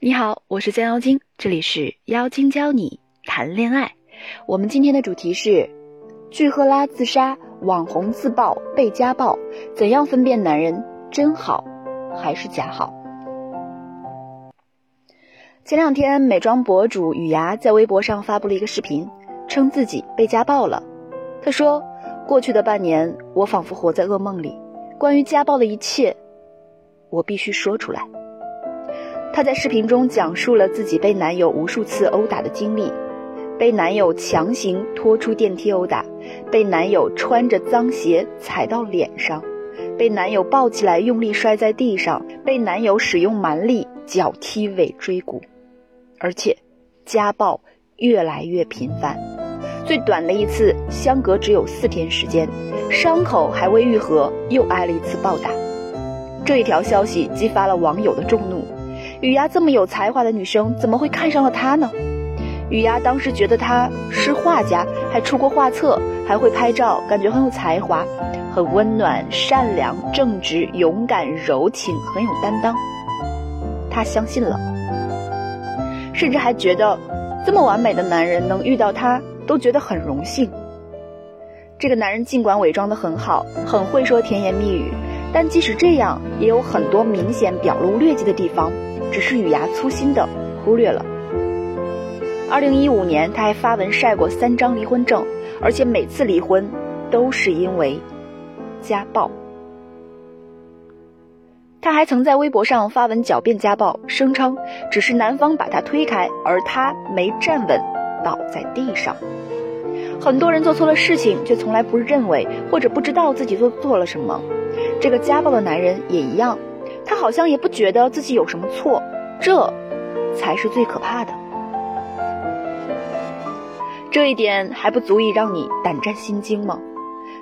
你好，我是江妖精，这里是妖精教你谈恋爱。我们今天的主题是：巨赫拉自杀，网红自曝被家暴，怎样分辨男人真好还是假好？前两天，美妆博主雨芽在微博上发布了一个视频，称自己被家暴了。她说：“过去的半年，我仿佛活在噩梦里，关于家暴的一切，我必须说出来。”她在视频中讲述了自己被男友无数次殴打的经历，被男友强行拖出电梯殴打，被男友穿着脏鞋踩到脸上，被男友抱起来用力摔在地上，被男友使用蛮力脚踢尾椎骨，而且家暴越来越频繁，最短的一次相隔只有四天时间，伤口还未愈合又挨了一次暴打。这一条消息激发了网友的众怒。雨芽这么有才华的女生，怎么会看上了他呢？雨芽当时觉得他是画家，还出过画册，还会拍照，感觉很有才华，很温暖、善良、正直、勇敢、柔情，很有担当。她相信了，甚至还觉得这么完美的男人能遇到他，都觉得很荣幸。这个男人尽管伪装得很好，很会说甜言蜜语，但即使这样，也有很多明显表露劣迹的地方。只是雨芽粗心的忽略了。二零一五年，他还发文晒过三张离婚证，而且每次离婚都是因为家暴。他还曾在微博上发文狡辩家暴，声称只是男方把他推开，而他没站稳，倒在地上。很多人做错了事情，却从来不认为或者不知道自己做错了什么。这个家暴的男人也一样。他好像也不觉得自己有什么错，这才是最可怕的。这一点还不足以让你胆战心惊吗？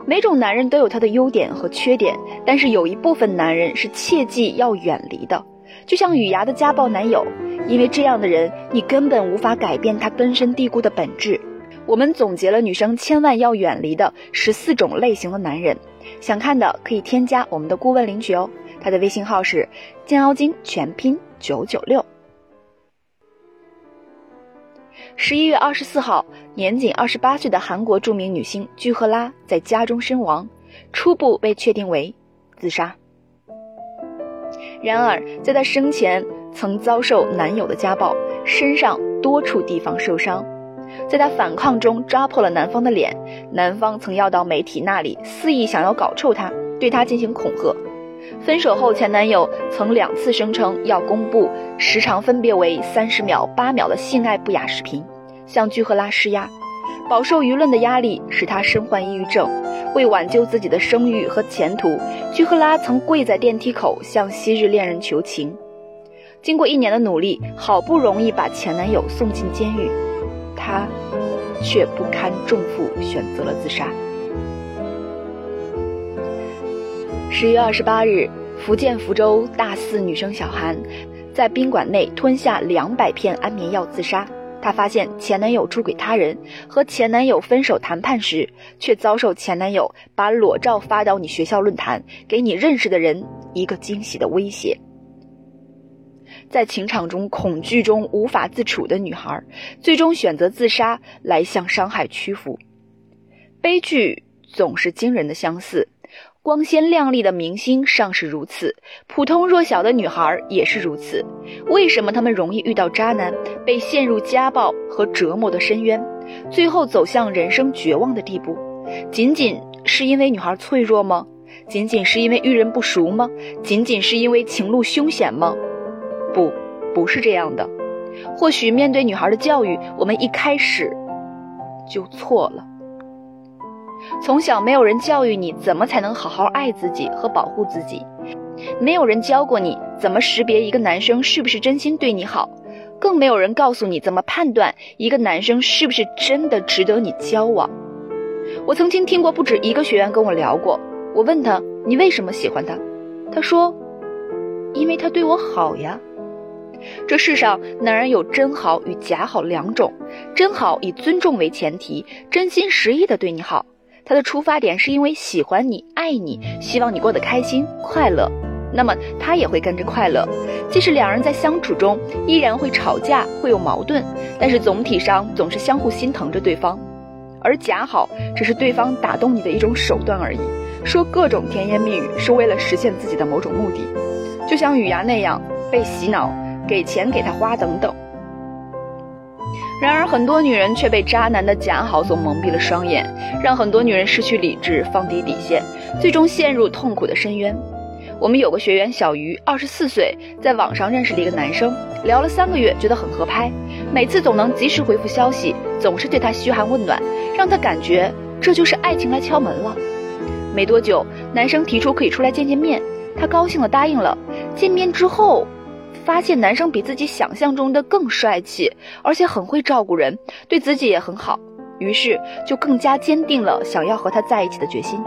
每种男人都有他的优点和缺点，但是有一部分男人是切记要远离的，就像雨芽的家暴男友，因为这样的人，你根本无法改变他根深蒂固的本质。我们总结了女生千万要远离的十四种类型的男人，想看的可以添加我们的顾问领取哦。他的微信号是“降妖精”全拼九九六。十一月二十四号，年仅二十八岁的韩国著名女星具赫拉在家中身亡，初步被确定为自杀。然而，在她生前曾遭受男友的家暴，身上多处地方受伤。在她反抗中抓破了男方的脸，男方曾要到媒体那里肆意想要搞臭她，对她进行恐吓。分手后，前男友曾两次声称要公布时长分别为三十秒、八秒的性爱不雅视频，向具赫拉施压。饱受舆论的压力，使他身患抑郁症。为挽救自己的声誉和前途，具赫拉曾跪在电梯口向昔日恋人求情。经过一年的努力，好不容易把前男友送进监狱，她却不堪重负，选择了自杀。十月二十八日，福建福州大四女生小韩，在宾馆内吞下两百片安眠药自杀。她发现前男友出轨他人，和前男友分手谈判时，却遭受前男友把裸照发到你学校论坛，给你认识的人一个惊喜的威胁。在情场中恐惧中无法自处的女孩，最终选择自杀来向伤害屈服。悲剧总是惊人的相似。光鲜亮丽的明星尚是如此，普通弱小的女孩也是如此。为什么她们容易遇到渣男，被陷入家暴和折磨的深渊，最后走向人生绝望的地步？仅仅是因为女孩脆弱吗？仅仅是因为遇人不淑吗？仅仅是因为情路凶险吗？不，不是这样的。或许面对女孩的教育，我们一开始就错了。从小没有人教育你怎么才能好好爱自己和保护自己，没有人教过你怎么识别一个男生是不是真心对你好，更没有人告诉你怎么判断一个男生是不是真的值得你交往。我曾经听过不止一个学员跟我聊过，我问他你为什么喜欢他，他说，因为他对我好呀。这世上男人有真好与假好两种，真好以尊重为前提，真心实意的对你好。他的出发点是因为喜欢你、爱你，希望你过得开心、快乐，那么他也会跟着快乐。即使两人在相处中依然会吵架，会有矛盾，但是总体上总是相互心疼着对方。而假好只是对方打动你的一种手段而已，说各种甜言蜜语是为了实现自己的某种目的，就像雨芽那样被洗脑，给钱给他花等等。然而，很多女人却被渣男的假好所蒙蔽了双眼，让很多女人失去理智，放低底线，最终陷入痛苦的深渊。我们有个学员小鱼，二十四岁，在网上认识了一个男生，聊了三个月，觉得很合拍，每次总能及时回复消息，总是对他嘘寒问暖，让他感觉这就是爱情来敲门了。没多久，男生提出可以出来见见面，他高兴的答应了。见面之后。发现男生比自己想象中的更帅气，而且很会照顾人，对自己也很好，于是就更加坚定了想要和他在一起的决心。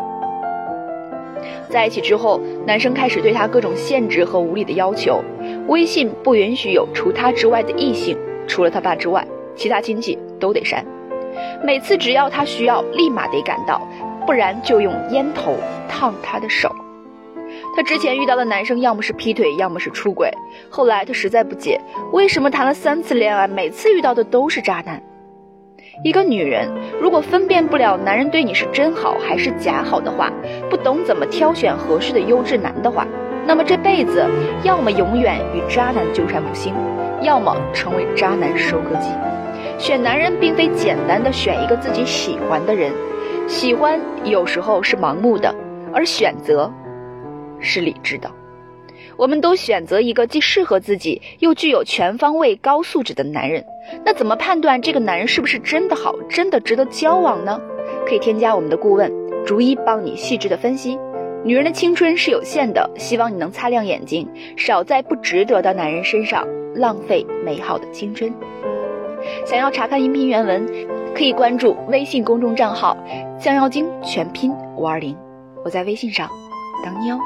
在一起之后，男生开始对她各种限制和无理的要求，微信不允许有除他之外的异性，除了他爸之外，其他亲戚都得删。每次只要他需要，立马得赶到，不然就用烟头烫他的手。她之前遇到的男生要么是劈腿，要么是出轨。后来她实在不解，为什么谈了三次恋爱，每次遇到的都是渣男？一个女人如果分辨不了男人对你是真好还是假好的话，不懂怎么挑选合适的优质男的话，那么这辈子要么永远与渣男纠缠不清，要么成为渣男收割机。选男人并非简单的选一个自己喜欢的人，喜欢有时候是盲目的，而选择。是理智的，我们都选择一个既适合自己又具有全方位高素质的男人。那怎么判断这个男人是不是真的好，真的值得交往呢？可以添加我们的顾问，逐一帮你细致的分析。女人的青春是有限的，希望你能擦亮眼睛，少在不值得的男人身上浪费美好的青春。想要查看音频原文，可以关注微信公众账号“降妖精”全拼五二零，我在微信上等你哦。